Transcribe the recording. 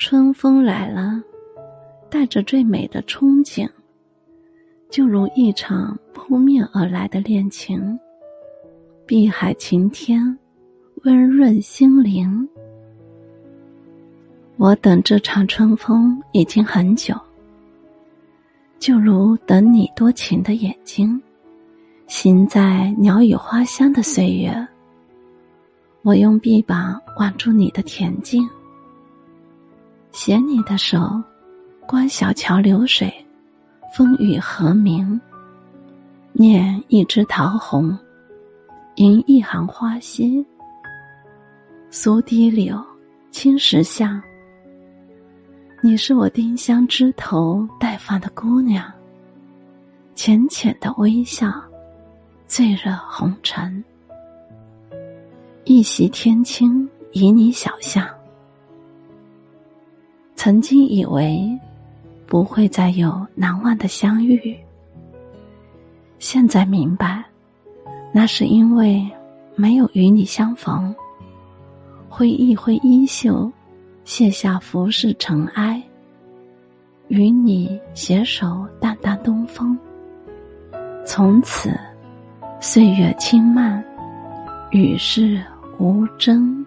春风来了，带着最美的憧憬，就如一场扑面而来的恋情。碧海晴天，温润心灵。我等这场春风已经很久，就如等你多情的眼睛，行在鸟语花香的岁月。我用臂膀挽住你的恬静，携你的手，观小桥流水，风雨和鸣。念一枝桃红，吟一行花溪。苏堤柳，青石巷。你是我丁香枝头待放的姑娘，浅浅的微笑，醉惹红尘。一袭天青，旖旎小巷。曾经以为不会再有难忘的相遇，现在明白，那是因为没有与你相逢。挥一挥衣袖，卸下浮世尘埃，与你携手淡淡东风。从此，岁月轻慢，与世。无争。